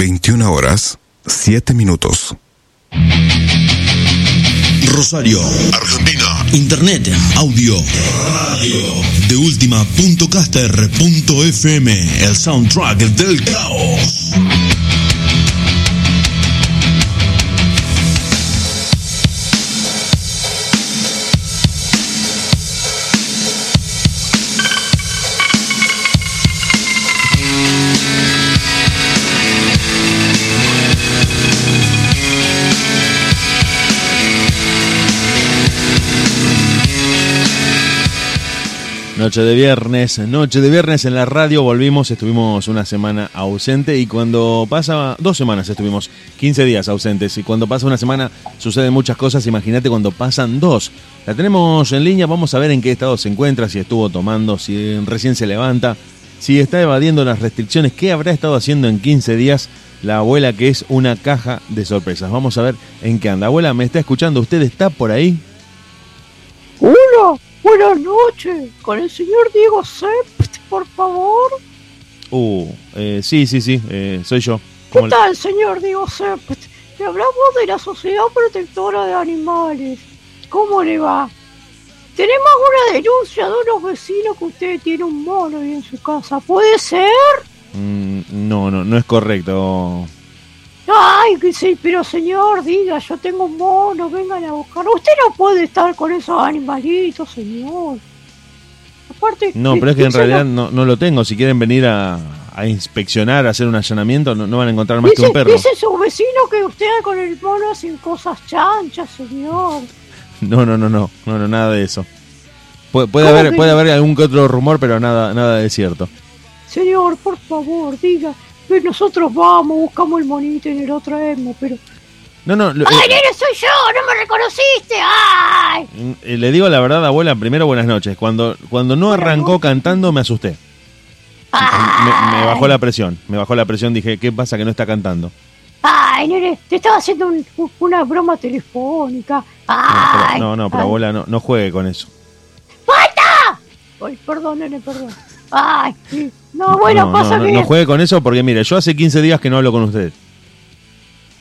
21 horas, 7 minutos. Rosario, Argentina. Internet, audio, radio. De última.caster.fm, el soundtrack del caos. Noche de viernes, noche de viernes en la radio, volvimos, estuvimos una semana ausente y cuando pasa, dos semanas estuvimos, 15 días ausentes y cuando pasa una semana suceden muchas cosas, imagínate cuando pasan dos. La tenemos en línea, vamos a ver en qué estado se encuentra, si estuvo tomando, si recién se levanta, si está evadiendo las restricciones, qué habrá estado haciendo en 15 días la abuela que es una caja de sorpresas. Vamos a ver en qué anda. Abuela, ¿me está escuchando? ¿Usted está por ahí? Hola, buenas noches. Con el señor Diego Sept, por favor. Uh, eh, sí, sí, sí, eh, soy yo. ¿Qué ¿Cómo le- tal, señor Diego Sept? Le hablamos de la Sociedad Protectora de Animales. ¿Cómo le va? Tenemos una denuncia de unos vecinos que usted tiene un mono ahí en su casa. ¿Puede ser? Mm, no, no, no es correcto. Ay, que sí, pero señor, diga, yo tengo un mono, vengan a buscarlo. Usted no puede estar con esos animalitos, señor. Aparte... No, pero es que en realidad no, no lo tengo. Si quieren venir a, a inspeccionar, a hacer un allanamiento, no, no van a encontrar más que un perro. dice su vecino que usted con el mono hacen cosas chanchas, señor. No, no, no, no, no, no, nada de eso. Puede, puede ¿Cómo haber, puede no? haber algún que otro rumor, pero nada, nada de cierto. Señor, por favor, diga. Que Nosotros vamos, buscamos el monito y lo traemos, pero... No, no, lo- ¡Ay, eh, nene, soy yo! ¡No me reconociste! ¡Ay! eh, le digo la verdad, abuela, primero buenas noches. Cuando, cuando no arrancó cantando me asusté. Me, me bajó la presión, me bajó la presión, dije, ¿qué pasa que no está cantando? ¡Ay, nene! Te estaba haciendo un- una broma telefónica. No, ¡Ay! pero, no, no, pero abuela, no, no juegue con eso. ¡Falta! Ay, perdón, nene, perdón. ¡Ay! No, bueno, no, pasa no, no, no juegue con eso porque mire, yo hace 15 días que no hablo con usted.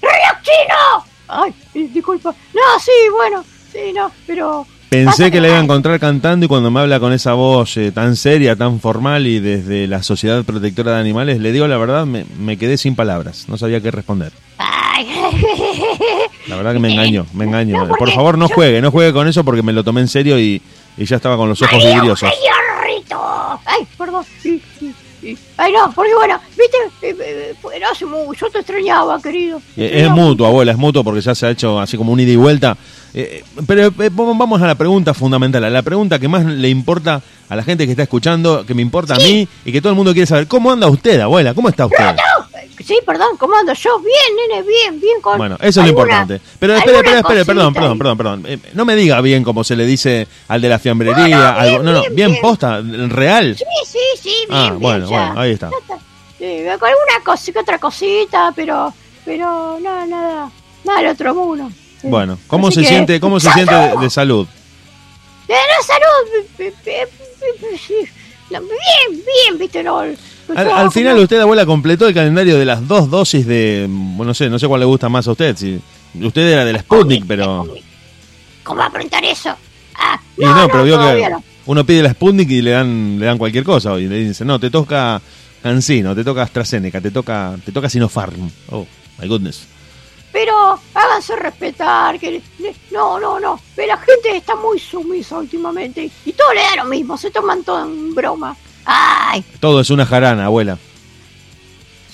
¡Reloj chino! ¡Ay, eh, disculpa! No, sí, bueno, sí, no, pero... Pensé que la iba a encontrar cantando y cuando me habla con esa voz eh, tan seria, tan formal y desde la Sociedad Protectora de Animales, le digo la verdad, me, me quedé sin palabras, no sabía qué responder. Ay. La verdad que me engaño, me engaño. No, Por favor, no yo- juegue, no juegue con eso porque me lo tomé en serio y, y ya estaba con los ojos vidriosos. Ay, perdón. Ay, no, porque bueno, viste, eh, eh, eh, no hace mucho, yo te extrañaba, querido. Te Eh, Es mutuo, abuela, es mutuo porque ya se ha hecho así como un ida y vuelta. Eh, pero eh, vamos a la pregunta fundamental, a la pregunta que más le importa a la gente que está escuchando, que me importa a mí y que todo el mundo quiere saber. ¿Cómo anda usted, abuela? ¿Cómo está usted? No, eh, sí, perdón, ¿cómo ando yo? Bien, nene, bien, bien con... Bueno, eso es lo importante. Pero espere, espere, espere, perdón, perdón, perdón, perdón. Eh, no me diga bien como se le dice al de la fiambrería. No, no, algo- no, no, bien, bien, bien. posta, real. Sí, sí, sí, bien, Ah, bien, bueno, bueno, ahí está. Sí, con alguna cosita, otra cosita, pero... Pero nada, nada, nada del otro mundo. Sí. Bueno, ¿cómo Así se que- siente, cómo se siente de, de salud? De la salud, bien, bien, bien, bien, bien, viste, no. Al, al final usted, abuela, completó el calendario de las dos dosis de, bueno, no sé, no sé cuál le gusta más a usted. Si usted era de la Sputnik, pero ¿Cómo va a preguntar eso? Ah, y no, pero vio que no. uno pide la Sputnik y le dan le dan cualquier cosa y le dicen, "No, te toca Cancino, te toca AstraZeneca, te toca te toca Sinopharm." Oh, my goodness. Pero háganse respetar, que no, no, no. Pero la gente está muy sumisa últimamente y todo le da lo mismo, se toman todo en broma. Ay, Todo es una jarana, abuela.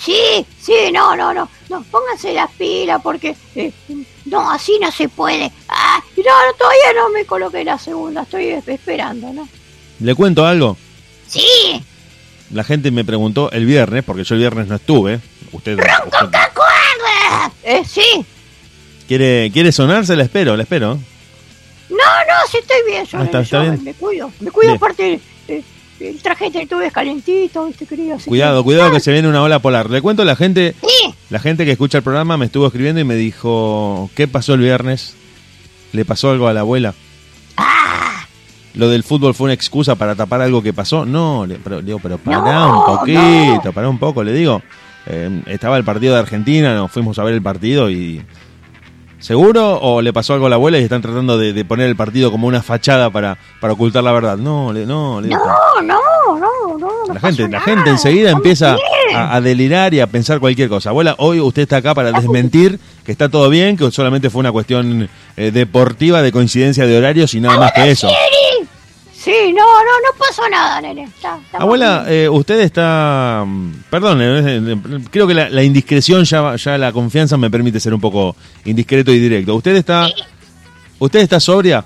sí, sí, no, no, no, no, pónganse las pilas porque eh, no, así no se puede. Ah, no, no, todavía no me coloqué la segunda, estoy es- esperando, ¿no? Le cuento algo. Sí, La gente me preguntó el viernes, porque yo el viernes no estuve. Usted, usted. Eh, sí. quiere quiere sonar, se la espero, la espero. No, no, sí estoy bien, yo, Ah, está- yo está bien. me cuido, me cuido, Bien. aparte eh, el traje que tuve es calentito, viste, querido. así Cuidado, que- cuidado que se viene una ola polar. Le cuento a la gente, Sí, la gente que escucha el programa me estuvo escribiendo y me dijo, ¿qué pasó el viernes? ¿Le pasó algo a la abuela? ah, ¿Lo del fútbol fue una excusa para tapar algo que pasó? No, le, pero, le digo, pero pará No, un poquito, pará un poco, le digo. eh, estaba el partido de Argentina, nos fuimos a ver el partido y... ¿Seguro o le pasó algo a la abuela y están tratando de, de poner el partido como una fachada para, para ocultar la verdad? No, le, no, le- No, no, no, no. no la gente, la nada. gente enseguida empieza a, a delirar y a pensar cualquier cosa. Abuela, hoy usted está acá para desmentir que está todo bien, que solamente fue una cuestión eh, deportiva de coincidencia de horarios y nada más que eso. Siri. Sí, no, no, no pasó nada, nene. Está- estamos Abuela, eh, usted está... mm, Perdón, eh, eh, creo que la, la indiscreción ya, ya la confianza me permite ser un poco indiscreto y directo. ¿Usted está... ¿Usted está sobria?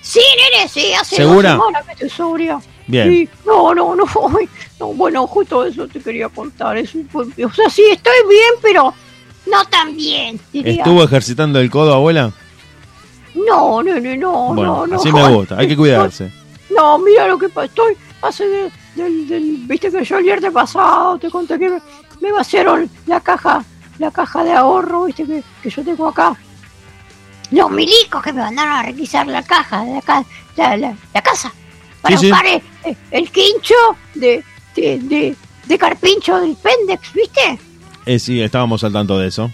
Sí, nene, sí, hace ¿Segura? dos semanas que estoy sobria. Bien. Sí, no, no, no, no, bueno, justo eso te quería contar. eso fue- o sea, sí, estoy bien, pero no tan bien, diría. ¿Estuvo ejercitando el codo, abuela? No, nene, no, Bueno, no, no. así me gusta, hay que cuidarse. No, mira lo que. Estoy hace de- del, del- viste que yo el viernes pasado te conté que me, me vaciaron la caja, la caja de ahorro, viste que, que yo tengo acá. Los milicos que me mandaron a requisar la caja, la, ca- la, la, la casa, para Sí, buscar el, el- el quincho de, de, de, de carpincho del Pendex, ¿viste? Eh, sí, estábamos al tanto de eso.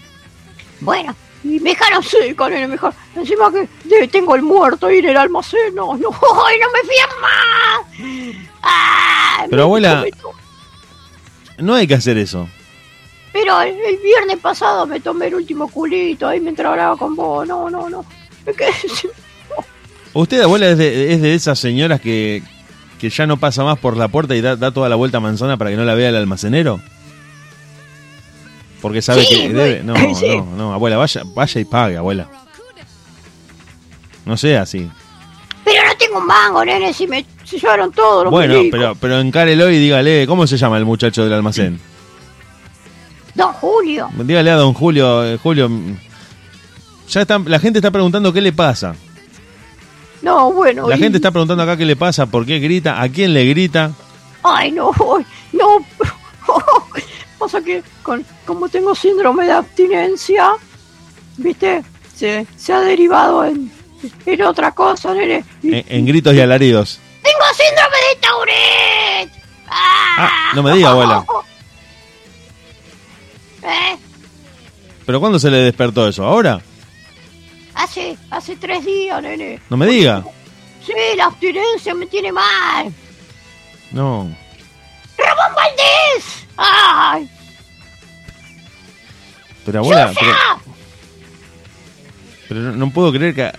Bueno, y me dejaron seca, nene, me dejaron- Encima que de- tengo el muerto ahí en el almacén. No, no, ay, no me fías más. Ah, Pero, me- abuela- me No hay que hacer eso. Pero el, el viernes pasado me tomé el último culito ahí mientras hablaba con vos. No, no, no. Me quedé sin- ¿Usted, abuela, es de, es de esas señoras que, que ya no pasa más por la puerta y da, da toda la vuelta a manzana para que no la vea el almacenero? Porque sabe Sí, que debe... No, sí. no, no, abuela, vaya, vaya y pague, abuela. No sea así. Pero no tengo un mango, nene. Si me se llevaron todos los Bueno, pero, pero encárelo y dígale, ¿cómo se llama el muchacho del almacén? Don Julio. Dígale a don Julio, eh, Julio, mm, ya está, la gente está preguntando qué le pasa. No, bueno. La y- gente está preguntando acá qué le pasa, por qué grita, a quién le grita. Ay, no, no. Pasa que con, como tengo síndrome de abstinencia, ¿viste? Se, se ha derivado en, en otra cosa, nene. En gritos y alaridos. ¡Tengo síndrome de Tourette! ¡Ah! Ah, no me diga, abuela. ¿Eh? ¿Pero cuándo se le despertó eso? ¿Ahora? Hace, hace tres días, nene. No me diga. Sí, la abstinencia me tiene mal. No. ¡Ramón Valdés! ¡Ay! Pero abuela, pero, pero no, no puedo creer que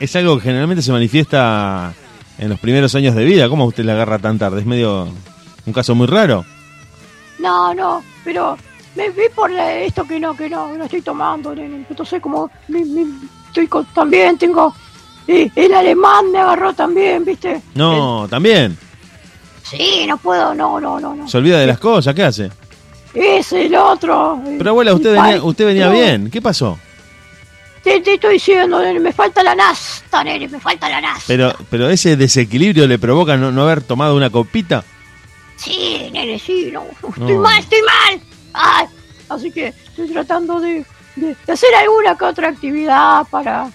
es algo que generalmente se manifiesta en los primeros años de vida. ¿Cómo usted la agarra tan tarde? Es medio un caso muy raro. No, no, pero me vi por la- esto que no, que no, no estoy tomando, nene. Entonces como me- me- estoy con- también tengo eh, el alemán me agarró también, ¿viste? No, también. Sí, no puedo, no, no, no, no. Se olvida de las cosas, ¿qué hace? Ese, el otro. Pero abuela, usted venía, usted venía no, bien. ¿Qué pasó? Te, te estoy diciendo, nene, me falta la nasta, nene, me falta la nasta. Pero, pero ese desequilibrio le provoca no, no haber tomado una copita. Sí, nene, sí, no, No. estoy mal, estoy mal. Ay, así que estoy tratando de, de- de hacer alguna que otra actividad para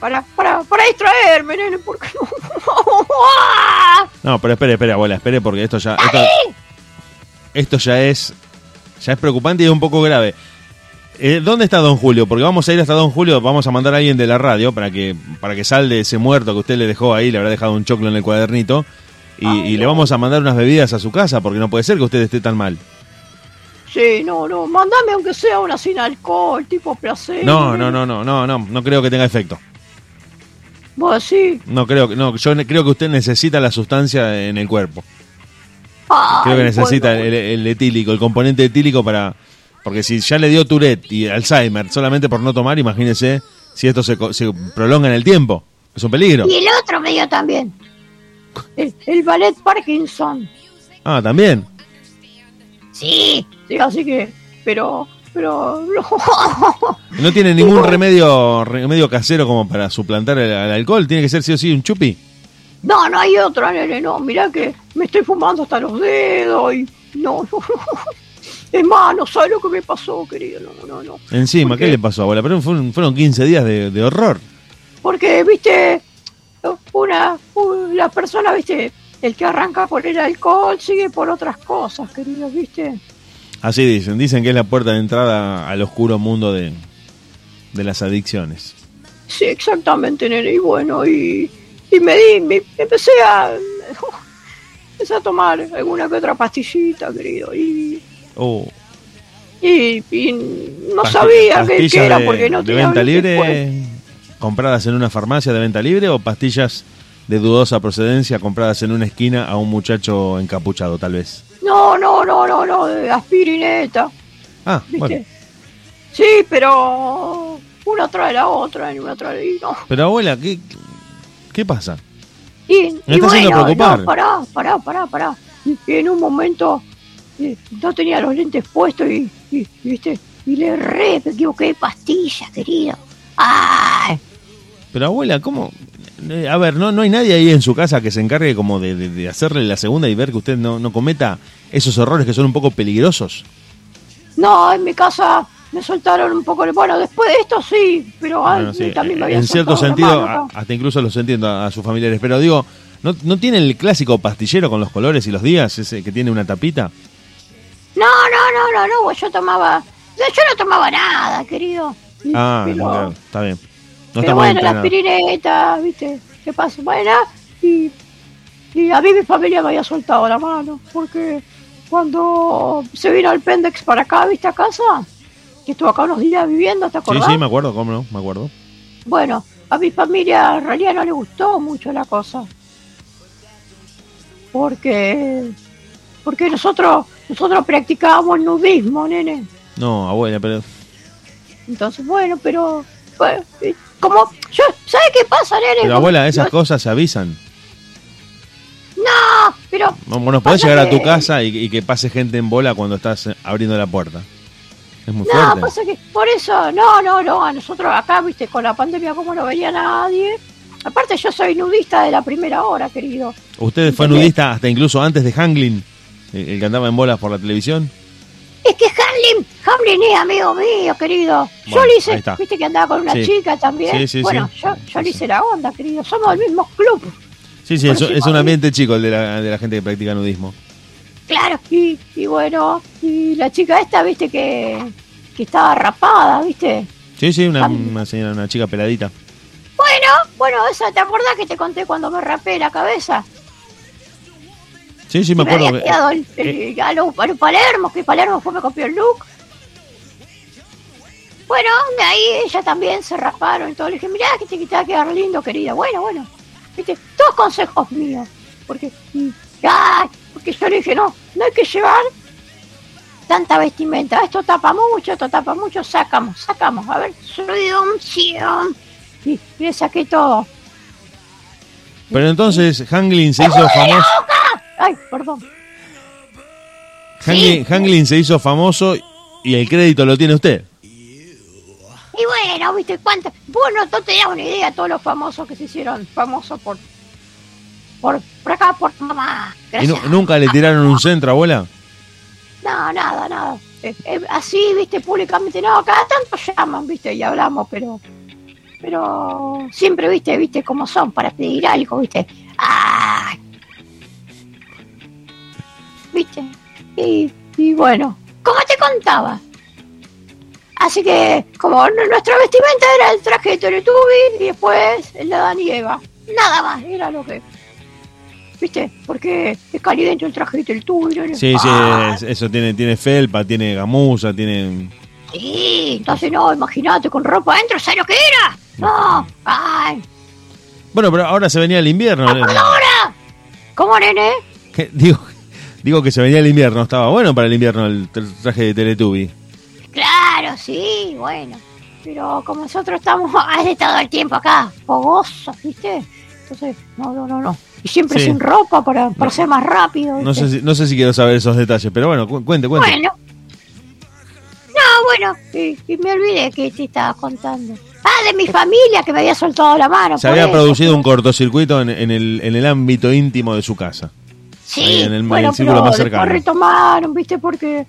para para, para distraerme, nene, porque no. No, pero espere, espere, abuela, espere, porque esto ya. Esto, esto ya es. Ya es preocupante y es un poco grave. Eh, ¿Dónde está Don Julio? Porque vamos a ir hasta Don Julio, vamos a mandar a alguien de la radio para que para que salde ese muerto que usted le dejó ahí, le habrá dejado un choclo en el cuadernito. Y, Ay, y le vamos a mandar unas bebidas a su casa, porque no puede ser que usted esté tan mal. Sí, no, no, mándame aunque sea una sin alcohol, tipo placer. No, no, no, no, no, no, no creo que tenga efecto. Vos sí. No creo que, no, yo ne- creo que usted necesita la sustancia en el cuerpo. Ay, Creo que necesita bueno, el, el etílico, el componente etílico para... Porque si ya le dio Tourette y Alzheimer solamente por no tomar, imagínese si esto se, se prolonga en el tiempo. Es un peligro. Y el otro me dio también. El, el ballet Parkinson. Ah, también. Sí, sí, así que, pero, pero, ¿No tiene ningún remedio remedio casero como para suplantar el, al alcohol? ¿Tiene que ser sí o sí un chupi? no, no hay otra, nene, no, mirá que me estoy fumando hasta los dedos y, no, no, es más, no sabes lo que me pasó, querido, no, no, no. Encima, ¿Por ¿qué le pasó, abuela? Pero fueron, fueron 15 días de, de horror. Porque, viste, una, un- la persona, viste, el que arranca por el alcohol sigue por otras cosas, querido, viste. Así dicen, dicen que es la puerta de entrada al oscuro mundo de, de las adicciones. Sí, exactamente, nene. Y bueno, y, y me di, me, empecé a. Empecé a tomar alguna que otra pastillita, querido. Y, Oh, y, y no sabía qué, era de, porque no de tenía venta después. libre compradas en una farmacia de venta libre o pastillas de dudosa procedencia compradas en una esquina a un muchacho encapuchado, tal vez. No, no, no, no, no, de aspirineta, Ah, ¿viste? bueno. Sí, pero una trae la otra y una trae y no. Pero abuela, ¿qué, qué pasa? Y, Me y está bueno, preocupar. no, pará, pará, pará, pará. Y, y en un momento eh, no tenía los lentes puestos y, y, viste, y le re me equivoqué de pastilla, querido. ¡Ay! Pero abuela, ¿cómo? Eh, A ver, ¿no, no hay nadie ahí en su casa que se encargue como de, de- de hacerle la segunda y ver que usted no, no cometa esos errores que son un poco peligrosos. No, en mi casa me soltaron un poco. Bueno, después de esto sí, pero Bueno, sí, también me habían en cierto sentido, mano hasta incluso los entiendo a, a sus familiares, pero digo, ¿no, ¿no tiene el clásico pastillero con los colores y los días, ese que tiene una tapita? No, no, no, no, no, yo tomaba. Yo no tomaba nada, querido. Ah, pero- claro, está bien. No pero bueno, la entrenado. aspirineta, ¿viste? ¿Qué pasa? Bueno, y, y a mí mi familia me había soltado la mano, porque cuando se vino el Pendex para acá, ¿viste? A casa, que estuvo acá unos días viviendo, ¿te Sí, acordás? sí, me acuerdo, cómo no, me acuerdo. Bueno, a mi familia en realidad no le gustó mucho la cosa. Porque porque nosotros nosotros practicábamos nudismo, nene. No, abuela, pero... Entonces, bueno, pero bueno, como yo, ¿sabe qué pasa, nene? Pero abuela, esas cosas se avisan. No, pero Bueno, podés llegar a tu casa y, y que pase gente en bola cuando estás eh, abriendo la puerta. Es muy no, fuerte. pasa que por eso, no, no, no, a nosotros acá, viste, con la pandemia como no venía nadie. Aparte yo soy nudista de la primera hora, querido. ¿Usted fue ¿Entendés? nudista hasta incluso antes de Hanglin, el, el que andaba en bolas por la televisión? Es que Hamlin, Hamlin es amigo mío, querido. yo le hice, viste que andaba con una Sí. chica también. Sí, sí, bueno, sí. yo, yo le hice la onda, querido. Somos del mismo club. Sí, sí, es, es un ambiente chico el de la, de la gente que practica nudismo. Claro, y, y bueno, y la chica esta, viste, que, que estaba rapada, viste. Sí, sí, una, una señora, una chica peladita. Bueno, bueno, esa, ¿te acordás que te conté cuando me rapé la cabeza? Sí, sí, me me acuerdo. había que- eh, el- a, los, a los Palermo, que Palermo fue me copió el look. Bueno, de ahí ella también se raparon y todo. Le dije, mirá que te, que te va a quedar lindo, querida. Bueno, bueno. Viste, todos consejos míos. Porque, y- ay, porque yo le dije, no, no hay que llevar tanta vestimenta. Esto tapa mucho, esto tapa mucho. Sacamos, sacamos. A ver, y le saqué todo. Pero entonces Hanglin se hizo famoso. Ay, perdón. Hanglin, Hanglin se hizo famoso y el crédito lo tiene usted. Y bueno, viste, cuánto. Vos no, no tenías una idea de todos los famosos que se hicieron famosos por. por, por acá, por mamá. ¿Y nunca le tiraron un centro, abuela? No, nada, nada. Eh, eh, así, viste, públicamente, no, cada tanto llaman, viste, y hablamos, pero. Pero siempre, viste, viste cómo son para pedir algo, viste. ¡Ay! ¿Viste? Y, y bueno, como te contaba. Así que, como nuestra vestimenta era el traje de Teletubby y después el de Adán y Eva. Nada más, era lo que. ¿Viste? Porque es caliente el traje de Teletubby. ¿no? Sí, sí, es- eso tiene, tiene felpa, tiene gamuza, tiene... Sí, entonces no, imagínate con ropa adentro, ¿sabes lo que era? No, ay, Bueno, pero ahora se venía el invierno. ahora. ¿Cómo, nene? ¿Qué? Digo, digo que se venía el invierno, estaba bueno para el invierno el tra- traje de Teletubby. Claro, sí, bueno. Pero como nosotros estamos hace todo el tiempo acá, fogosos, ¿viste? Entonces, no, no, no, no. Y siempre Sí. sin ropa para, para ser más rápido. No sé, si, no sé si quiero saber esos detalles, pero bueno, cu- cuente, cuente. Bueno. No, bueno, y, y me olvidé que te estaba contando. Ah, de mi familia que me había soltado la mano. Se había eso, producido un cortocircuito en, en el, en el ámbito íntimo de su casa. Sí, en el- en bueno, el círculo pero más cercano. retomaron, viste, porque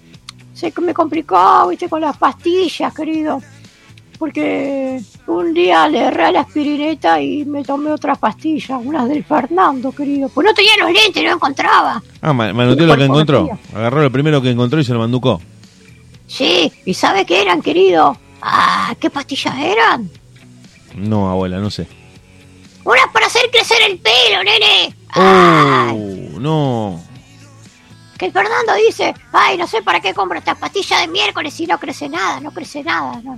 se me complicó, viste, con las pastillas, querido. Porque un día le erré a la aspirineta y me tomé otras pastillas, unas del Fernando, querido. Pues no tenía los lentes, no encontraba. Ah, ma- manoteó lo que encontró. Agarró lo primero que encontró y se lo manducó. Sí, ¿y sabe qué eran, querido? Ah, ¿qué pastillas eran? No, abuela, no sé. Unas para hacer crecer el pelo, nene. Ay, Oh, no. que el Fernando dice, ay, no sé para qué compro esta pastilla de miércoles si no crece nada, no crece nada. No.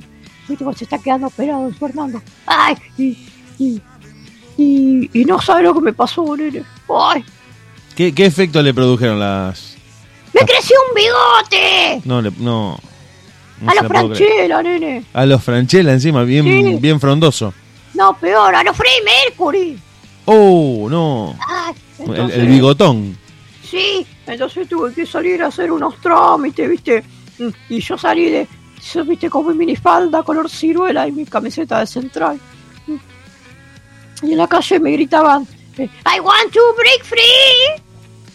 Se está quedando operado el Fernando. Ay, y, y, y, y no sabe lo que me pasó, nene. Ay, ¿Qué, qué efecto le produjeron las...? me creció un bigote. No, le, no. no a los. Franchella, nene. A los Franchella encima, bien, Sí. bien frondoso. No, peor, a los Freddie Mercury. Oh, no. Ay, entonces- el bigotón. Sí, entonces tuve que salir a hacer unos trámites, ¿viste? Y yo salí de, ¿viste? Con mi minifalda color ciruela y mi camiseta de central. Y en la calle me gritaban, eh, I want to break free,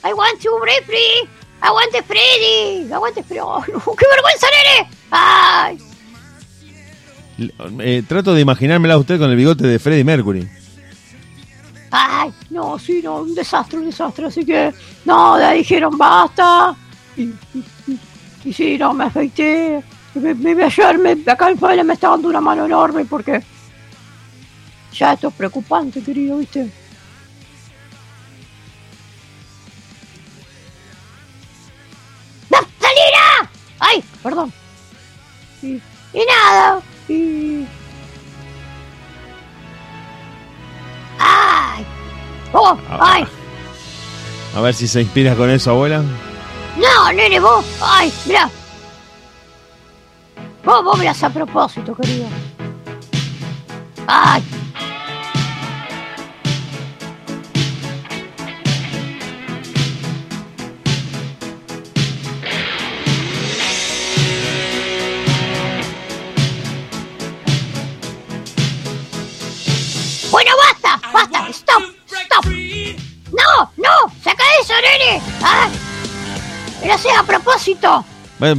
I want to break free, aguante Freddy, aguante Freddy. ¡Oh, no! ¡Qué vergüenza, nene! ¡Ay! Eh, trato de imaginármela a usted con el bigote de Freddie Mercury. ¡Ay! No, sí, no, un desastre, un desastre. Así que, no, ahí dijeron basta. Y, y, y- y sí, no, me afeité. Me, me, ayer me, acá el padre me está dando una mano enorme porque ya esto es preocupante, querido, ¿viste? ¡Naftalina! ¡Ay! Perdón. Ver si se inspira con eso, abuela. No, nene, vos. Ay, mirá. Vos, vos mirás a propósito, querido. Ay.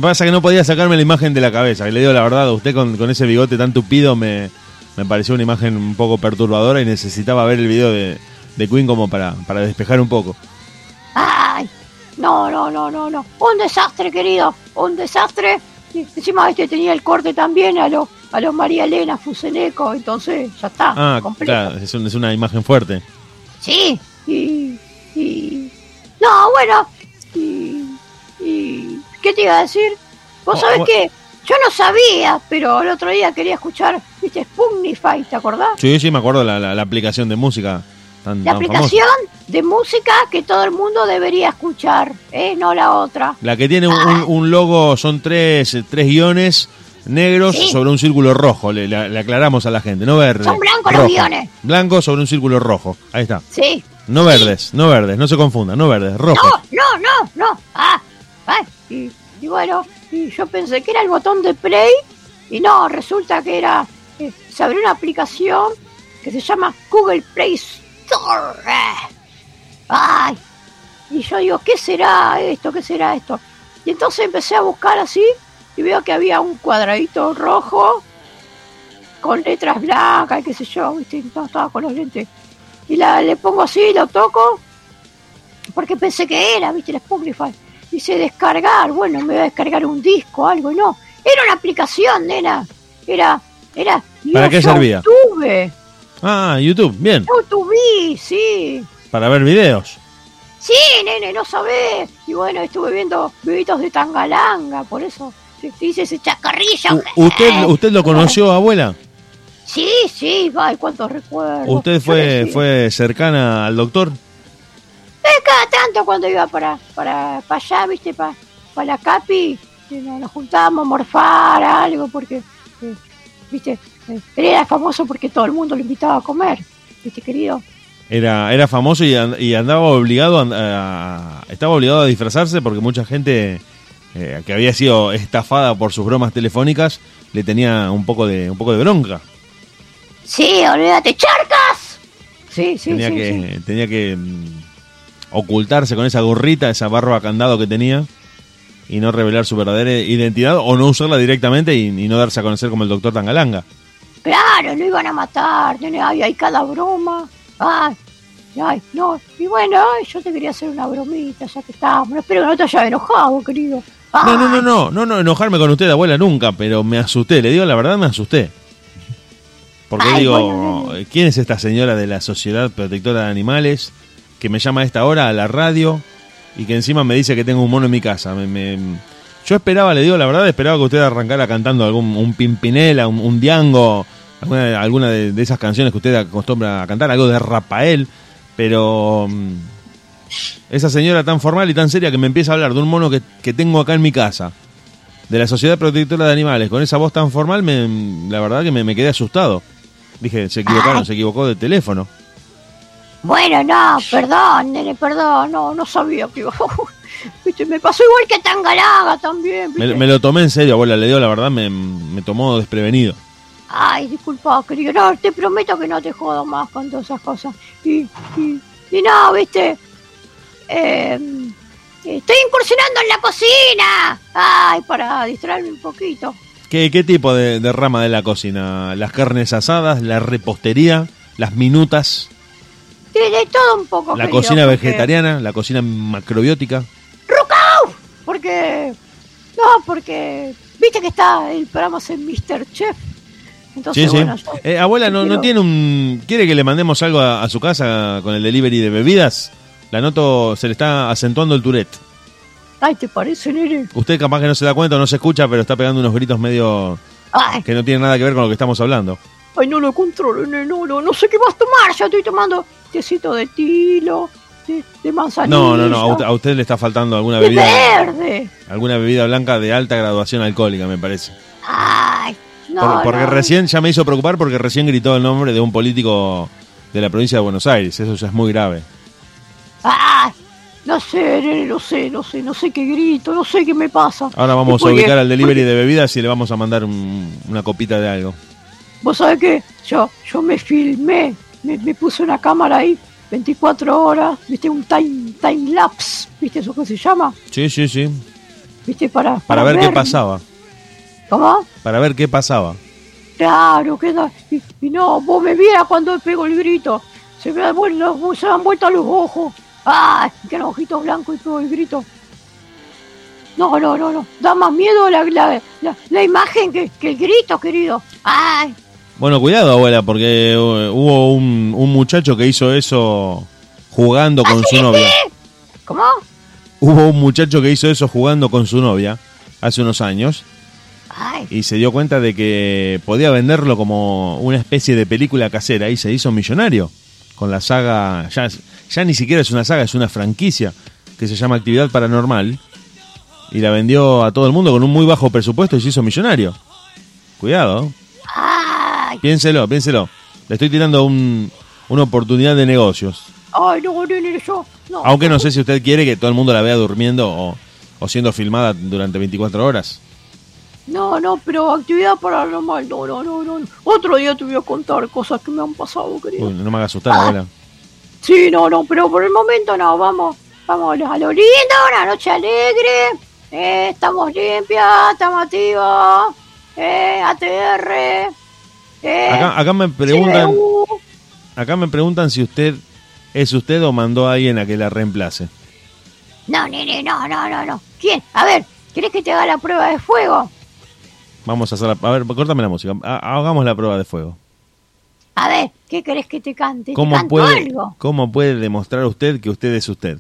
Pasa que no podía sacarme la imagen de la cabeza. que Le digo la verdad, usted con, con ese bigote tan tupido me, me pareció una imagen un poco perturbadora y necesitaba ver el video de, de Queen como para, para despejar un poco. Ay, no, no, no, no, no. Un desastre, querido. Un desastre. Y encima este tenía el corte también a los a los María Elena Fuseneco, entonces ya está. Ah, completo. claro, es, un- es una imagen fuerte. Sí, y, y... No, bueno, y, y... ¿Qué te iba a decir? Vos Oh, sabés que yo no sabía, pero el otro día quería escuchar, viste, Spoonify, ¿te acordás? Sí, sí, me acuerdo la, la, la aplicación de música tan, La tan famosa. aplicación de música que todo el mundo debería escuchar, ¿eh? No la otra. La que tiene un, un- un logo, son tres, tres guiones negros Sí. sobre un círculo rojo. Le, le- le aclaramos a la gente, no verde. Son blancos los guiones. Blanco sobre un círculo rojo. Ahí está. Sí. No verdes, no verdes, no se confundan, no verdes, rojo. No, no, no, no. Ah, ay, y, bueno, y yo pensé que era el botón de play y no, resulta que era, eh, se abrió una aplicación que se llama Google Play Store. Ay, y yo digo, ¿qué será esto? ¿Qué será esto? Y entonces empecé a buscar así y veo que había un cuadradito rojo con letras blancas y qué sé yo, ¿viste? No estaba con los lentes. Y la, le pongo así, lo toco porque pensé que era, viste, el Spotify. Dice descargar, bueno, me voy a descargar un disco, algo, y no. Era una aplicación, nena. Era, era. ¿Para qué servía? YouTube. Ah, YouTube, bien, YouTube, sí. para ver videos. Sí, nene, no sabés. Y bueno, estuve viendo videos de Tangalanga, por eso hice ese chacarrillo. U- ¿Usted, ¿Usted lo conoció, abuela? Sí, sí, ay, cuántos recuerdos. ¿Usted fue, fue cercana al doctor? Eh, cada tanto cuando iba para, para, para allá, viste, para, para la Capi, nos, juntábamos a morfar algo, porque, eh, viste, eh, él era famoso porque todo el mundo lo invitaba a comer, viste, querido. Era, era famoso y, and- y andaba obligado a, a- estaba obligado a disfrazarse porque mucha gente eh, que había sido estafada por sus bromas telefónicas le tenía un poco de un poco de bronca. Sí, olvídate, charcas. Sí, sí, tenía sí, que sí. tenía que ocultarse con esa gorrita, esa barba candado que tenía y no revelar su verdadera identidad o no usarla directamente y, y no darse a conocer como el doctor Tangalanga. Claro, lo iban a matar, ay, hay cada broma. Ay, Ay, no, y bueno, ay, yo te quería hacer una bromita, ya que estábamos. Espero que no te hayas enojado, querido. No, no, no, no, no, no, enojarme con usted, abuela, nunca, pero me asusté, le digo la verdad, me asusté. Porque Ay, digo, bueno. ¿quién es esta señora de la Sociedad Protectora de Animales que me llama a esta hora a la radio y que encima me dice que tengo un mono en mi casa? Me- me- Yo esperaba, le digo la verdad, esperaba que usted arrancara cantando algún un Pimpinela, un, un Diango, alguna, alguna de, de esas canciones que usted acostumbra a cantar, algo de Rafael, pero mm, esa señora tan formal y tan seria que me empieza a hablar de un mono que, que tengo acá en mi casa, de la Sociedad Protectora de Animales, con esa voz tan formal, me, la verdad que me, me quedé asustado. Dije, se equivocaron, Ay. se equivocó de teléfono. Bueno, no, perdón, nene, perdón, no, no sabía que iba. Viste, me pasó igual que Tangalaga también, Me, lo tomé en serio, abuela, le digo la verdad, me, me tomó desprevenido. Ay, disculpa, querido, no, te prometo que no te jodo más con todas esas cosas. Y, y, y no, viste, eh, estoy incursionando en la cocina. Ay, para distraerme un poquito. ¿Qué, qué tipo de, de rama de la cocina? ¿Las carnes asadas, la repostería, las minutas, De, de todo un poco. la querido, cocina porque- vegetariana, la cocina macrobiótica? ¡Rucau! Porque. No, porque. Viste que está el programa en Mr. Chef. Entonces, Sí, sí. bueno, yo- Eh, abuela, ¿no, quiero- ¿no tiene un... ¿Quiere que le mandemos algo a, a su casa con el delivery de bebidas? La noto, se le está acentuando el Tourette. Ay, ¿te parece, nene? Usted capaz que no se da cuenta o no se escucha, pero está pegando unos gritos medio Ay, que no tienen nada que ver con lo que estamos hablando. Ay, no lo controlo, no, no, no sé qué vas a tomar. Ya estoy tomando tecito de tilo, de, de manzanilla. No, no, no, a usted, a usted le está faltando alguna de bebida, verde. alguna bebida blanca de alta graduación alcohólica, me parece. Ay, no, Por- porque no. recién ya me hizo preocupar porque recién gritó el nombre de un político de la provincia de Buenos Aires. Eso ya es muy grave. Ay, no sé, nene, no sé, no sé, no sé qué grito, no sé qué me pasa. Ahora vamos a ubicar al delivery porque- de bebidas y le vamos a mandar un- una copita de algo. Vos sabés que yo, yo me filmé, me, me puse una cámara ahí, 24 horas, viste, un time, time lapse, viste eso que se llama, Sí, sí, sí. viste, para, Para ver qué pasaba. ¿Cómo? Para ver qué pasaba. Claro, queda, y, y no, vos me vieras cuando pego el grito, se me han vuelto, se me han vuelto los ojos, ah, que eran ojitos blancos y todo el grito. No, no, no, no, da más miedo la, la, la, la imagen que, que el grito, querido. Ay, Bueno, cuidado, abuela, porque eh, hubo un, un muchacho que hizo eso jugando con su novia. ¿cómo? Hubo un muchacho que hizo eso jugando con su novia hace unos años Ay, y se dio cuenta de que podía venderlo como una especie de película casera y se hizo millonario con la saga, ya, ya ni siquiera es una saga, es una franquicia que se llama Actividad Paranormal y la vendió a todo el mundo con un muy bajo presupuesto y se hizo millonario. Cuidado, ay, piénselo, piénselo. Le estoy tirando un- una oportunidad de negocios. ay, no, nene, yo, no. Aunque no sé si usted quiere que todo el mundo la vea durmiendo o, o siendo filmada durante 24 horas. No, no, pero actividad paranormal, no, no, no, no. Otro día te voy a contar cosas que me han pasado, querido. Uy, no me haga asustar, abuela. Sí, no, no, pero por el momento no, vamos, vamos a lo lindo, una noche alegre, eh, estamos limpias, estamos activos, eh, ATR, Acá, acá me preguntan, acá me preguntan si usted es usted o mandó a alguien a que la reemplace. No, nene, no, no, no, no. ¿Quién? A ver, ¿querés que te haga la prueba de fuego? Vamos a hacer la, a ver, córtame la música. Ha- Hagamos la prueba de fuego. A ver, ¿qué querés que te cante? ¿Te ¿Cómo canto puede, algo? ¿Cómo puede demostrar usted que usted es usted?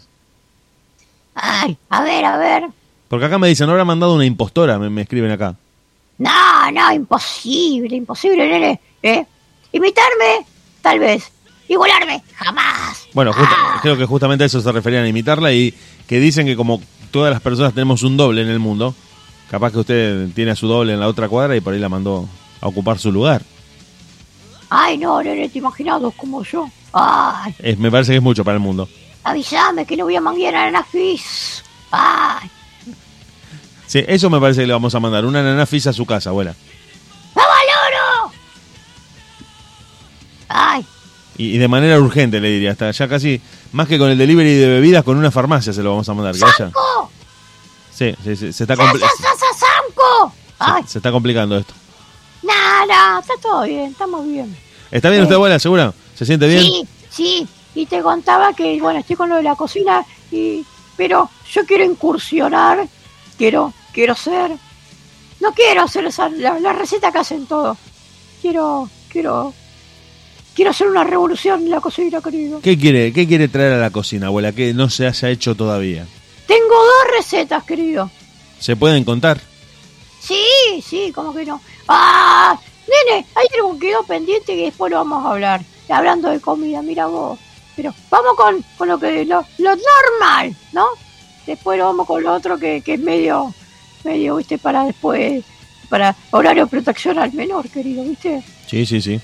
Ay, a ver, a ver. Porque acá me dicen, no habrá mandado una impostora, me, me escriben acá. No, no, imposible, imposible, nene. ¿Eh? Imitarme, tal vez. Igualarme, jamás. Bueno, justa- Ah, creo que justamente a eso se referían a imitarla y que dicen que como todas las personas tenemos un doble en el mundo, capaz que usted tiene a su doble en la otra cuadra y por ahí la mandó a ocupar su lugar. Ay, no, nene, te imaginas dos como yo. Ay, Es- me parece que es mucho para el mundo. avísame que no voy a manguear a la FIS. Ay, Sí, eso me parece que le vamos a mandar. Una nana fisa a su casa, abuela. ¡vamos al oro! Ay, Y, y de manera urgente, le diría. Hasta ya casi, más que con el delivery de bebidas, con una farmacia se lo vamos a mandar. ¡Sanco! Sí, sí, sí, se, está ¡Sa, compli- sa, sa, sa, Sanco! Ay, se, se está complicando esto. nada, está todo bien, estamos bien. ¿Está bien usted, abuela? ¿Segura? ¿Se siente bien? Sí, sí, y te contaba que, bueno, estoy con lo de la cocina, y, pero yo quiero incursionar, quiero, quiero ser, no quiero hacer esa, la, la receta que hacen todos, quiero, quiero, quiero hacer una revolución en la cocina, querido. ¿Qué quiere, ¿Qué quiere traer a la cocina, abuela, que no se haya hecho todavía? Tengo dos recetas, querido. ¿Se pueden contar? Sí, sí, ¿cómo que no? ¡Ah! Nene, hay algo que quedó pendiente que después lo vamos a hablar. Hablando de comida, mira vos. Pero vamos con, con lo que lo, lo normal, ¿no? Después lo vamos con lo otro que, que es medio, medio, viste, para después, para horario de protección al menor, querido, viste. Sí, sí, sí.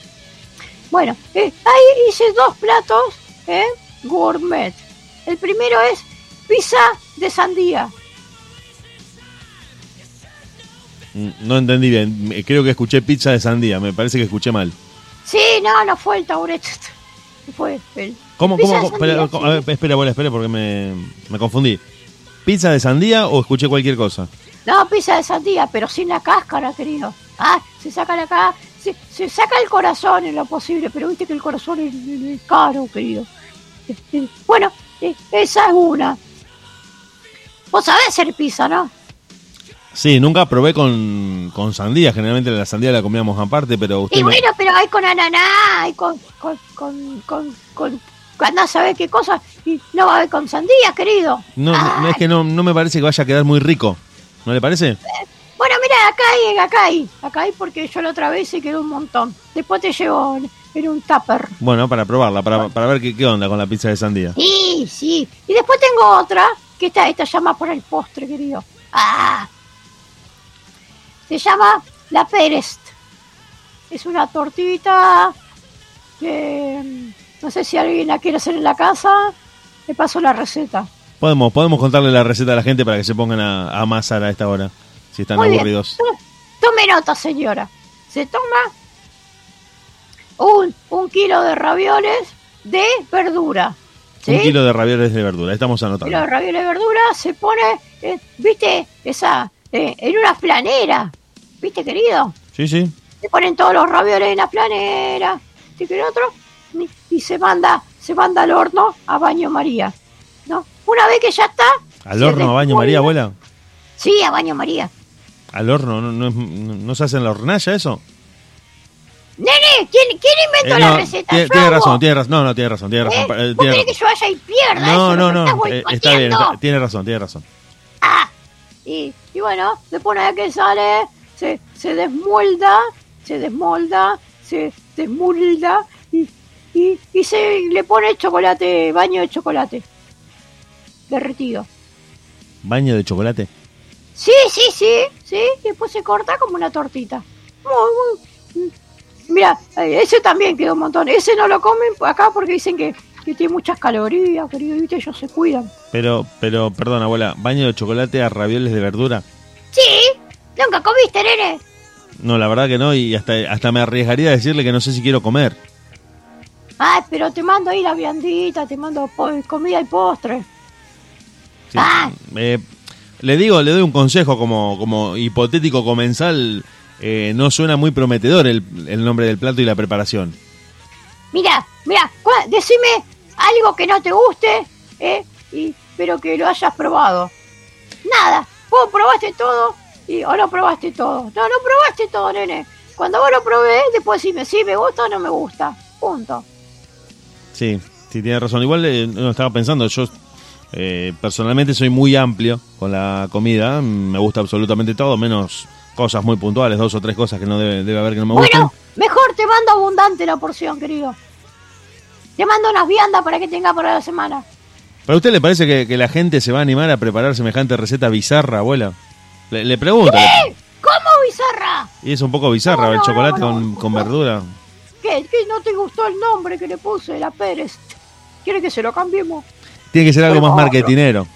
Bueno, eh, ahí hice dos platos, ¿eh? Gourmet. El primero es pizza de sandía. Mm, No entendí bien. Creo que escuché pizza de sandía. Me parece que escuché mal. Sí, no, no fue el taburete. Fue el... ¿Cómo, Pizza cómo? de Espera, sandía, sí. a ver, espera, espera, porque me, me confundí. ¿Pizza de sandía o escuché cualquier cosa? No, pizza de sandía, pero sin la cáscara, querido. Ah, se saca la ca se, se saca el corazón en lo posible, pero viste que el corazón es, caro, querido. Eh, Bueno, eh, esa es una. Vos sabés hacer pizza, ¿no? Sí, nunca probé con, con sandía. Generalmente la sandía la comíamos aparte, pero usted Y me- bueno, pero hay con ananá, hay con, con, con, con, con, andá a saber qué cosa, y no va a haber con sandía, querido. no, no, Ay, es que no, no me parece que vaya a quedar muy rico. ¿No le parece? Bueno, mira, acá hay, acá hay, acá hay porque yo la otra vez se quedó un montón. Después te llevo en, en un tupper. Bueno, para probarla, para, para ver qué, qué onda con la pizza de sandía. Sí, sí. Y después tengo otra, que esta, esta llama por el postre, querido. Ah. Se llama la Perest. Es una tortita que mm, no sé si alguien la quiere hacer en la casa. Le paso la receta. Podemos, podemos contarle la receta a la gente para que se pongan a, a amasar a esta hora, si están Muy aburridos. To- Tome nota, señora. Se toma un, un kilo de ravioles de verdura. ¿sí? Un kilo de ravioles de verdura, estamos kilo de anotando. ravioles de verdura se pone, eh, viste, esa, eh, en una planera, viste, querido. Sí, sí. Se ponen todos los ravioles en la planera, que el otro, y, y se manda, se manda al horno a baño María, ¿no? Una vez que ya está. ¿Al horno a baño María, abuela? Sí, a baño María. ¿Al horno? ¿No, no, no- no se hace en la hornalla eso? Nene, ¿quién, quién inventó Eh, la receta? tiene, tiene razón, tiene razón. No, no, tiene razón, tiene ¿Eh? razón. eh, ¿Vos querés que yo vaya y pierda No, eso? no, no. eh, está bien, está- tiene razón, tiene razón. Ah, y, y bueno, después una vez que sale, se, se desmolda, se desmolda, se desmolda y, y, y se le pone chocolate, baño de chocolate. Derretido. Baño de chocolate. Sí, sí, sí, sí, y después se corta como una tortita. Muy, muy. Mira, eh, ese también quedó un montón. Ese no lo comen acá porque dicen que, que tiene muchas calorías, querido, y viste, ellos se cuidan. Pero, pero, perdón, abuela, ¿baño de chocolate a ravioles de verdura? Sí, nunca comiste, nene. No, la verdad que no, y hasta, hasta me arriesgaría a decirle que no sé si quiero comer. Ay, pero te mando ahí la viandita, te mando comida y postre. Sí, Ah. eh, le digo, le doy un consejo como, como hipotético comensal. eh, no suena muy prometedor el, el nombre del plato y la preparación. Mira, mira, decime algo que no te guste, ¿eh? Y, pero que lo hayas probado. Nada, vos probaste todo y, o no probaste todo. No, no probaste todo, nene. Cuando vos lo probé, después decime si me gusta o no me gusta. Punto. Sí, sí, tiene razón. Igual eh, no estaba pensando, yo eh, personalmente soy muy amplio con la comida. Me gusta absolutamente todo, menos cosas muy puntuales, dos o tres cosas que no debe, debe haber que no me gustan. Bueno, mejor te mando abundante la porción, querido. Te mando unas viandas para que tenga para la semana. ¿Para usted le parece que, que la gente se va a animar a preparar semejante receta bizarra, abuela? Le, le pregunto. le- ¿Cómo, bizarra? y es un poco bizarra No, el no, chocolate con, con verdura. ¿Qué? ¿Qué no te gustó el nombre que le puse, la Pérez? ¿Quiere que se lo cambiemos? Tiene que ser algo más marketinero.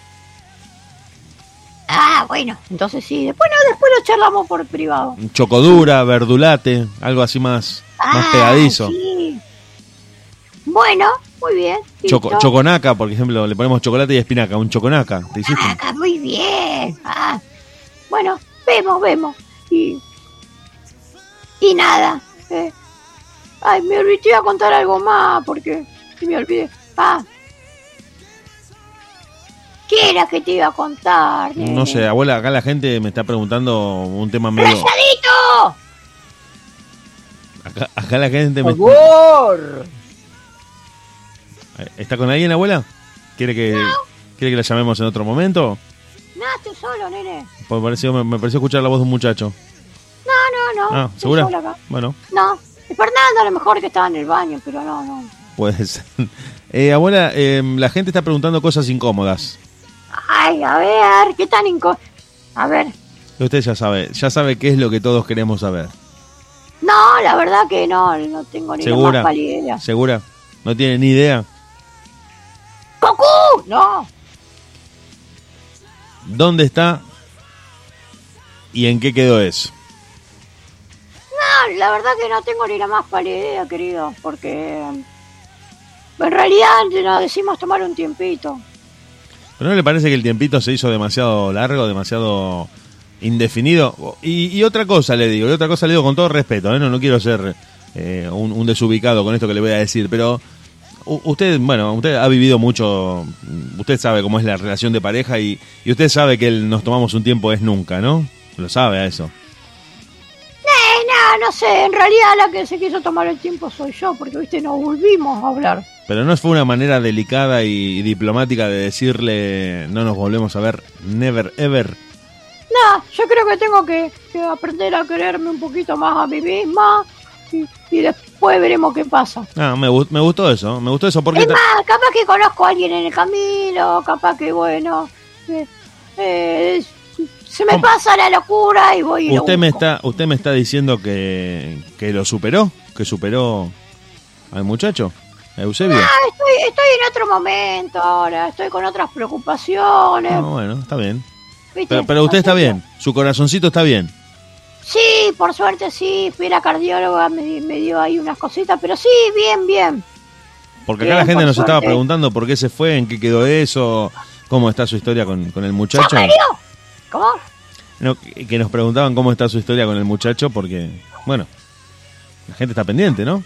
Ah, bueno, entonces sí. Después, no, después lo charlamos por privado. Chocodura, verdulate, algo así más, más Ah, pegadizo. sí. Bueno, muy bien. Choco- choconaca, por ejemplo, le ponemos chocolate y espinaca, un choconaca. ¿Te hiciste? Ah, muy bien. Ah, bueno, vemos, vemos. Y, y nada. eh. Ay, me olvidé a contar algo más porque me olvidé. Ah. ¿Qué era que te iba a contar? nene? No sé, abuela, acá la gente me está preguntando un tema medio... ¡Rayadito! Acá, acá la gente me... ¡Por favor! ¿Está con alguien, abuela? ¿Quiere que, ¿Quiere que la llamemos en otro momento? No, estoy solo, nene. Pues me pareció, me, me pareció escuchar la voz de un muchacho. No, no, no. Ah, ¿segura? acá. Bueno, No. Y Fernando a lo mejor que estaba en el baño, pero no, no. puede ser. Eh, abuela, eh, la gente está preguntando cosas incómodas. Ay, a ver, ¿qué tan inco... A ver. Usted ya sabe, ya sabe qué es lo que todos queremos saber. No, la verdad que no, no tengo ni la más pálida idea. ¿Segura? ¿No tiene ni idea? ¡Cocú! No. ¿Dónde está? ¿Y en qué quedó eso? No, la verdad que no tengo ni la más pálida idea, querido, porque... En realidad nos decimos tomar un tiempito. ¿Pero no le parece que el tiempito se hizo demasiado largo, demasiado indefinido? Y, otra cosa le digo, y otra cosa le digo con todo respeto, ¿eh? no, no quiero ser eh, un, desubicado con esto que le voy a decir, pero usted, bueno, usted ha vivido mucho, usted sabe cómo es la relación de pareja y, y usted sabe que el nos tomamos un tiempo es nunca, ¿no? Lo sabe a eso. Eh, no, no sé, en realidad la que se quiso tomar el tiempo soy yo, porque, viste, nos volvimos a hablar. Pero no fue una manera delicada y, diplomática de decirle no nos volvemos a ver, never ever. No, yo creo que tengo que, que aprender a quererme un poquito más a mí misma y, y después veremos qué pasa. Ah, me, me gustó eso, me gustó eso porque... Es más, capaz que conozco a alguien en el camino, capaz que, bueno, eh, eh, se me ¿Cómo? pasa la locura y voy y lo Usted me está, usted me está diciendo que, que lo superó, que superó al muchacho, Eusebio. Ah, estoy, estoy en otro momento ahora, estoy con otras preocupaciones. Ah, bueno, está bien. Pero, pero usted está bien, su corazoncito está bien. Sí, por suerte sí, fui a la cardióloga, me, me dio ahí unas cositas, pero sí, bien, bien. Porque acá Bien, la gente nos estaba preguntando por qué se fue, en qué quedó eso, cómo está su historia con, con el muchacho. ¿Cómo? No, que nos preguntaban cómo está su historia con el muchacho porque, bueno, la gente está pendiente, ¿no?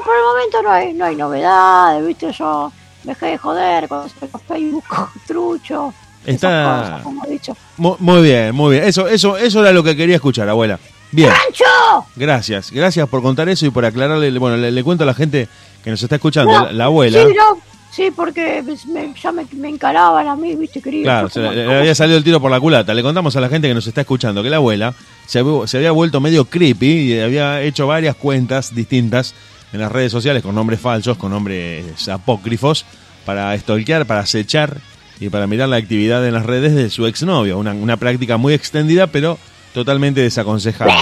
No, por el momento no hay, no hay novedades, viste, yo me dejé de joder con Facebook trucho, Está- cosas, como he dicho. Mu- Muy bien, muy bien. Eso, eso, eso era lo que quería escuchar, abuela. Bien. ¡Rancho! Gracias, gracias por contar eso y por aclararle. Bueno, le, le cuento a la gente que nos está escuchando, No, la, la abuela. Sí, no, sí, porque me- ya me, me encaraban a mí, viste, querido. Claro, Yo se como- le, había salido el tiro por la culata. Le contamos a la gente que nos está escuchando que la abuela se se había vuelto medio creepy y había hecho varias cuentas distintas en las redes sociales con nombres falsos, con nombres apócrifos, para stalkear, para acechar y para mirar la actividad en las redes de su exnovio. Una, una práctica muy extendida, pero totalmente desaconsejable.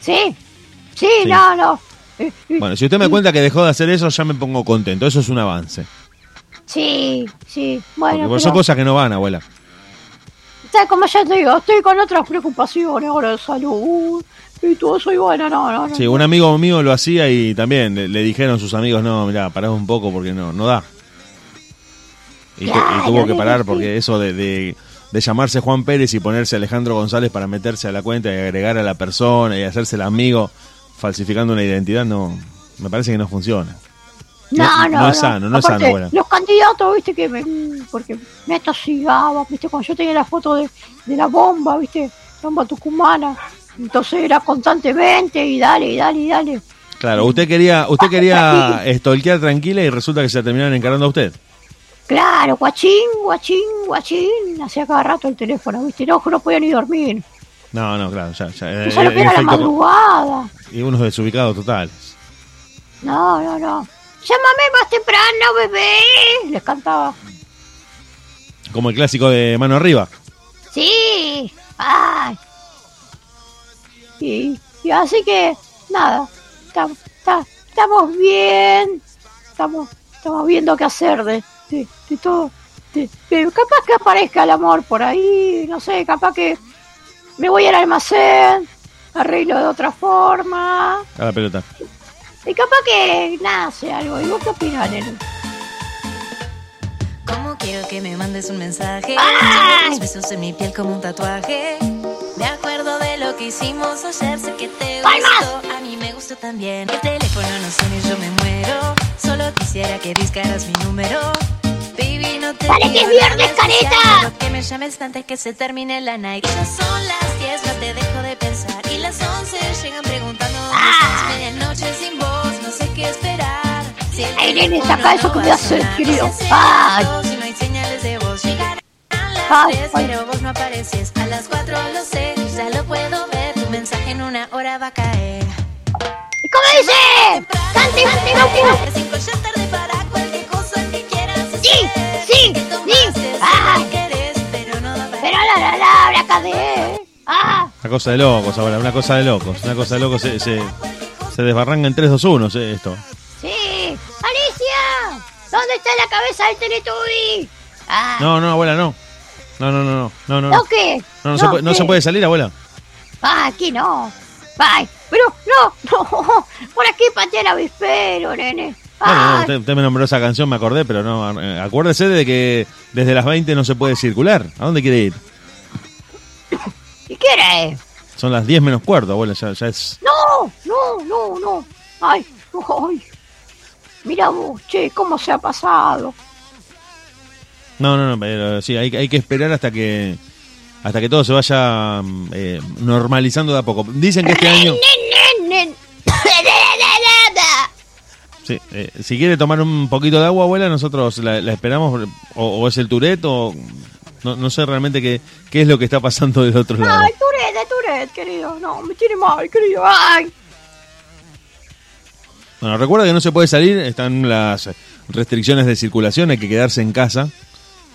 Sí, sí, Sí. no, no. Bueno, si usted me cuenta que dejó de hacer eso, ya me pongo contento. Eso es un avance. Sí, sí, bueno, pues son pero, cosas que no van, abuela. como ya te digo, estoy con otras preocupaciones ahora de salud y todo eso, y bueno, no, no, no. Sí, un amigo mío lo hacía y también le, le dijeron sus amigos, no, mira, pará un poco porque no, no da. Y, tu- y Claro, tuvo que parar porque eso de, de, de llamarse Juan Pérez y ponerse Alejandro González para meterse a la cuenta y agregar a la persona y hacerse el amigo falsificando una identidad, no, me parece que no funciona. No, No- no, no es sano, no es sano. Los candidatos, viste, que me, porque me atosigaba, viste, cuando yo tenía la foto de, de la bomba, viste, bomba tucumana, entonces era constantemente y dale, y dale, y dale. Claro, usted quería, usted quería stalkear tranquila y resulta que se terminaron encarando a usted. Claro, guachín, guachín, guachín, hacía cada rato el teléfono, viste, no, no podía ni dormir. No, no, claro, ya, ya. Eso lo que era la madrugada. y unos desubicados totales. No, no, no. Llámame más temprano, bebé. Les cantaba. Como el clásico de mano arriba. Sí. Ay. Y, y así que, nada. Estamos, estamos bien. Estamos, estamos viendo qué hacer de, de, de todo. De- de- capaz que aparezca el amor por ahí. No sé, capaz que me voy al almacén. Arreglo de otra forma. A la pelota. Y capaz que nace algo. ¿Y vos qué opinás, nene? Como quiero que me mandes un mensaje. ¡Ay! Los besos en mi piel como un tatuaje. Lo que hicimos ayer, sé que te gustó. A mí me gustó también. El teléfono no suena y yo me muero. Solo quisiera que discaras mi número. Baby, no te Dale, que es viernes, careta. Que me llames antes que se termine la night. Ya son las 10, no te dejo de pensar. Y las 11 llegan preguntando Ah. Medianoche sin voz, no sé qué esperar. Si teléfono saca eso que me hace, querido. Ay. Si no hay señales de voz, llegarán las Ay, 3, ay. pero vos no apareces. A las 4 lo sé, ya lo puedo ver. Tu mensaje en una hora va a caer. ¿Y cómo dice? Cante, cante, cante. Las cinco ya es tarde para cualquier cosa que quieras hacer. Sí, sí, sí. Ah. pero no da para- Pero la la la, la cadé. Ah, Una cosa de locos ahora, una cosa de locos. Una cosa de locos. Se, se, se desbarranca en 3, 2, 1 eh, esto. sí. Alicia, ¿dónde está la cabeza del Teletubby? Ah, No, no, abuela, no. No, no, no, no. No, no, ¿no no. qué? No, no, se, puede, no ¿qué? se puede salir, abuela. Ah, aquí no. Ay, pero no, no. Por aquí pateé el avispero, nene. Bueno, no, usted, usted me nombró esa canción, me acordé, pero no. eh, Acuérdese de que desde las 20 no se puede circular. ¿A dónde quiere ir? ¿y qué eso? Son las 10 menos cuarto, abuela, ya, ya es. No, no, no, no. Ay, ay. Mira vos, che, cómo se ha pasado. No, no, no, pero sí, hay, hay que esperar hasta que hasta que todo se vaya mm, eh, normalizando de a poco. Dicen que este año, sí, eh, si quiere tomar un poquito de agua, abuela, nosotros la, la esperamos, o, o es el Tourette, o no, no sé realmente qué, qué es lo que está pasando del otro lado. Ay, Tourette, Tourette, querido. No, me tiene mal, querido. Ay. Bueno, recuerda que no se puede salir, están las restricciones de circulación, hay que quedarse en casa,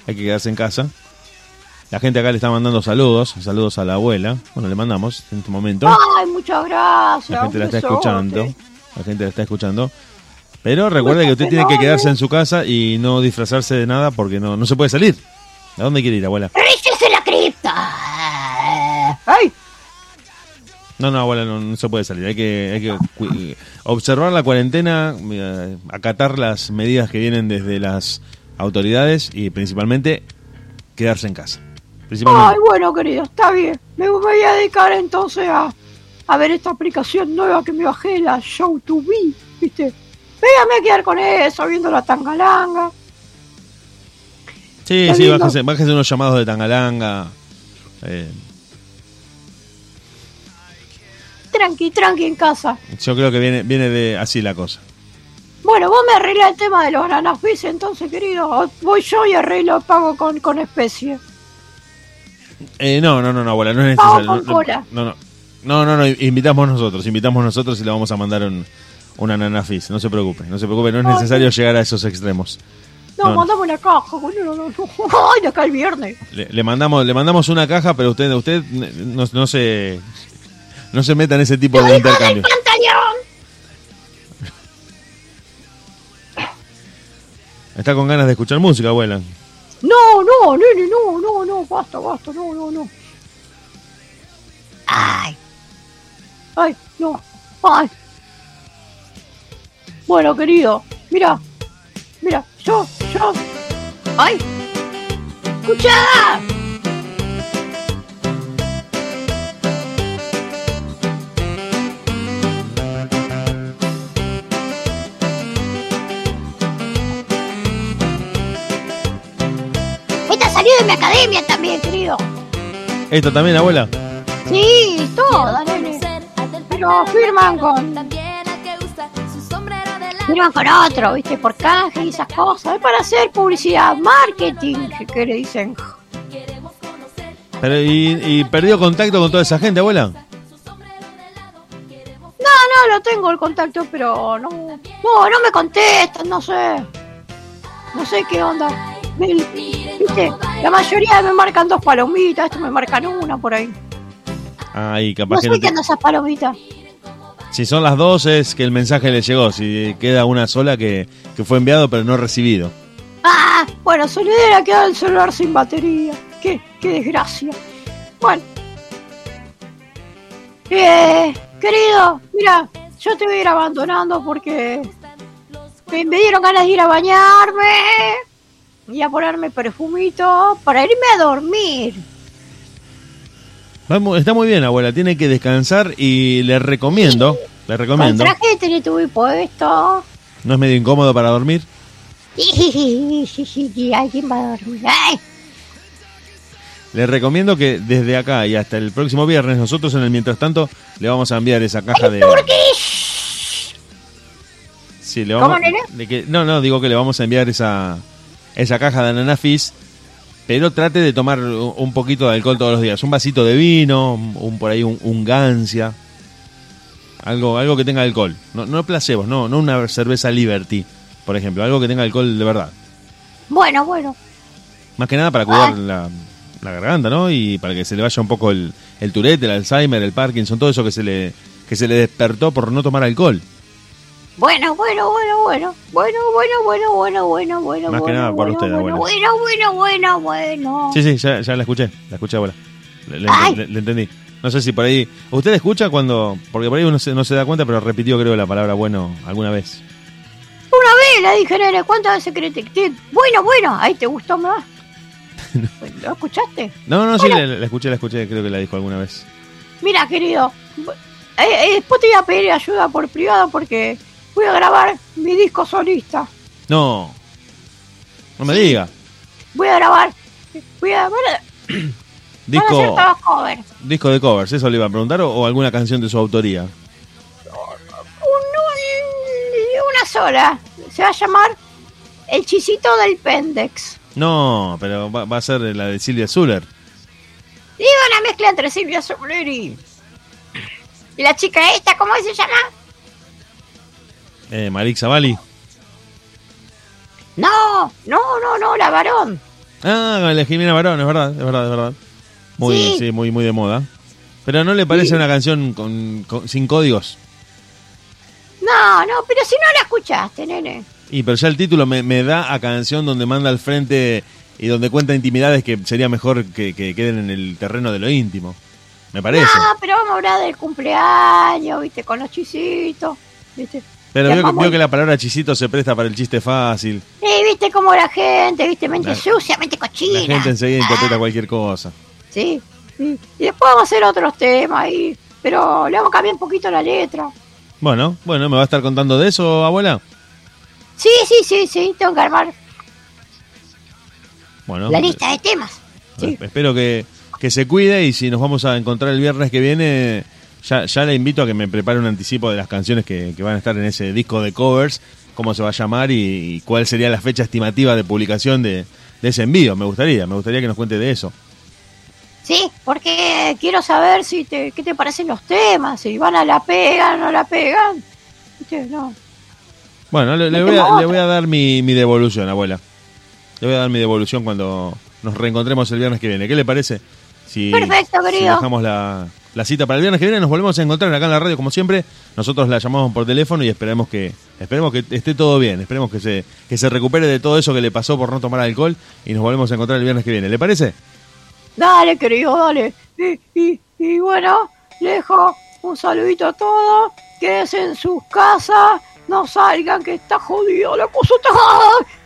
hay que quedarse en casa. La gente acá le está mandando saludos, saludos a la abuela, bueno, le mandamos en este momento. Ay, muchas gracias. La gente la está escuchando. La gente la está escuchando. Pero recuerde que usted tiene que quedarse en su casa y no disfrazarse de nada porque no, no se puede salir. ¿A dónde quiere ir, abuela? ¡Rícese la cripta! ¡Ay! No, no, abuela, no, no se puede salir. Hay que, hay que observar la cuarentena, eh, acatar las medidas que vienen desde las autoridades y principalmente quedarse en casa. Ay, bueno, querido, está bien. Me voy a dedicar entonces a, a ver esta aplicación nueva que me bajé, la Show to Be, ¿viste? Véame a quedar con eso, viendo la tangalanga. Sí, sí, bájese, bájese unos llamados de Tangalanga. Eh, Tranqui, tranqui en casa. yo creo que viene, viene de así la cosa. Bueno, vos me arreglás el tema de los nanafis entonces, querido. Voy yo y arreglo, pago con, con especie. Eh, no, no, no, no, abuela, no es necesario. con No, cola. no, no, no, no, no, invitamos nosotros, invitamos nosotros y le vamos a mandar un, una nanafis. No se preocupe, no se preocupe, no es Ay, necesario llegar a esos extremos. No, No, mandame una caja, boludo. No, no. Ay, de acá el viernes. Le, le mandamos, le mandamos una caja, pero usted, usted no, se, no se meta en ese tipo de ¡Hijo del intercambio. Está con ganas de escuchar música, abuela. No, no, nene, no, no, no, basta, basta, no, no, no. Ay. Ay, no. Ay. Bueno, querido, mira. Mira, yo, yo. Ay. Escucha. Salió de mi academia también, querido. Esto también, abuela. Sí, toda, nene. Pero firman con. Firman con otro, ¿viste? Por canje y esas cosas. Es para hacer publicidad, marketing, que le dicen. Pero, y, y perdió contacto con toda esa gente, abuela. No, no, lo tengo el contacto, pero no. No, no me contestan, no sé. No sé qué onda. ¿Viste? La mayoría me marcan dos palomitas, estos me marcan una por ahí. Ay, capaz No que no qué te- esas palomitas. Si son las dos es que el mensaje le llegó. Si queda una sola que, que fue enviado pero no recibido. Ah, bueno, hubiera quedado el celular sin batería. Qué, qué desgracia. Bueno. Eh, querido, mira, yo te voy a ir abandonando porque me, me dieron ganas de ir a bañarme y a ponerme perfumito para irme a dormir. Vamos, está muy bien, abuela. Tiene que descansar y le recomiendo, le Con recomiendo. traje de Teletubby puesto. ¿No es medio incómodo para dormir? Sí, sí, sí, sí, alguien va a dormir. Ay, Les recomiendo que desde acá y hasta el próximo viernes, nosotros en el mientras tanto le vamos a enviar esa caja de. Sí, le vamos, ¿Cómo, nene? de que- no, no, digo que le vamos a enviar esa, esa caja de Ananá Fizz, pero trate de tomar un poquito de alcohol todos los días. Un vasito de vino, un, un- por ahí un, un gancia. Algo, algo que tenga alcohol. No, no placebos, no, no una cerveza Liberty, por ejemplo. Algo que tenga alcohol de verdad. Bueno, bueno. Más que nada para cuidar Ah. la, la garganta, ¿no? Y para que se le vaya un poco el, el Tourette, el Alzheimer, el Parkinson, todo eso que se le, que se le despertó por no tomar alcohol. Bueno, bueno, bueno, bueno. Bueno, bueno, bueno, bueno, bueno, bueno. Más que nada bueno, usted, bueno, abuela. Bueno, bueno, bueno, bueno. Sí, sí, ya, ya la escuché, la escuché, abuela. Le, le- le- le entendí. No sé si por ahí... ¿Usted escucha cuando...? Porque por ahí uno se- no se da cuenta, pero repitió creo la palabra bueno alguna vez. Una vez la dije, nene, ¿cuántas veces querés que Bueno, bueno, ahí te gustó más. ¿Lo escuchaste? No, no, sí, Bueno. la, la escuché, la escuché, creo que la dijo alguna vez. Mira, querido, eh, eh, después te voy a pedir ayuda por privado porque voy a grabar mi disco solista. No, no me diga. Voy a grabar. Voy a. Van hacer Disco, todos covers. disco de covers, ¿eso le iba a preguntar? ¿O, o alguna canción de su autoría? Un- un- una sola. Se va a llamar El Chisito del Pendex. No, pero va, va a ser la de Silvia Zuller. Y una mezcla entre Silvia Soler y. Y la chica esta, ¿cómo se llama? Eh, Malik Zavali. No, no, no, no, la varón. Ah, la Jimena Barón, es verdad, es verdad, es verdad. Muy, Sí. sí, muy, muy de moda. Pero ¿no le parece Sí. una canción con, con- sin códigos? No, no, pero si no la escuchaste, nene. Y pero ya el título me, me da a canción donde manda al frente y donde cuenta intimidades que sería mejor que, que queden en el terreno de lo íntimo. Me parece. No, pero vamos a hablar del cumpleaños, viste, con los chisitos, viste. Pero veo veo que la palabra chisito se presta para el chiste fácil. Y viste cómo la gente, viste, mente La- sucia, mente cochina. La gente enseguida Ah, interpreta cualquier cosa. Sí, sí. Y después vamos a hacer otros temas ahí, pero le vamos a cambiar un poquito la letra. Bueno, bueno, ¿me va a estar contando de eso, abuela? Sí, sí, sí, sí, tengo que armar Bueno, la lista de temas. Sí. Eh, Espero que, que se cuide y si nos vamos a encontrar el viernes que viene, ya, ya le invito a que me prepare un anticipo de las canciones que, que van a estar en ese disco de covers, cómo se va a llamar y, y cuál sería la fecha estimativa de publicación de, de ese envío. Me gustaría, me gustaría que nos cuente de eso. Sí, porque quiero saber si te, qué te parecen los temas, si van a la pegan, no la pegan. No. Bueno, le, voy, a, le voy a dar mi, mi devolución, abuela. Le voy a dar mi devolución cuando nos reencontremos el viernes que viene. ¿Qué le parece? Si, Perfecto, si querido. dejamos la, la cita para el viernes que viene, nos volvemos a encontrar acá en la radio como siempre. Nosotros la llamamos por teléfono y esperemos que esperemos que esté todo bien. Esperemos que se, que se recupere de todo eso que le pasó por no tomar alcohol y nos volvemos a encontrar el viernes que viene. ¿Le parece? Dale, querido, dale. Y, y, y bueno, le dejo un saludito a todos. Quédense en sus casas. No salgan, que está jodido la cosa. Está...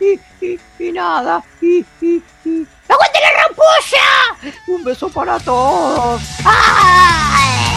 Y, y, y nada. Y, y, y... ¡Aguante la rampolla! Un beso para todos. ¡Ay!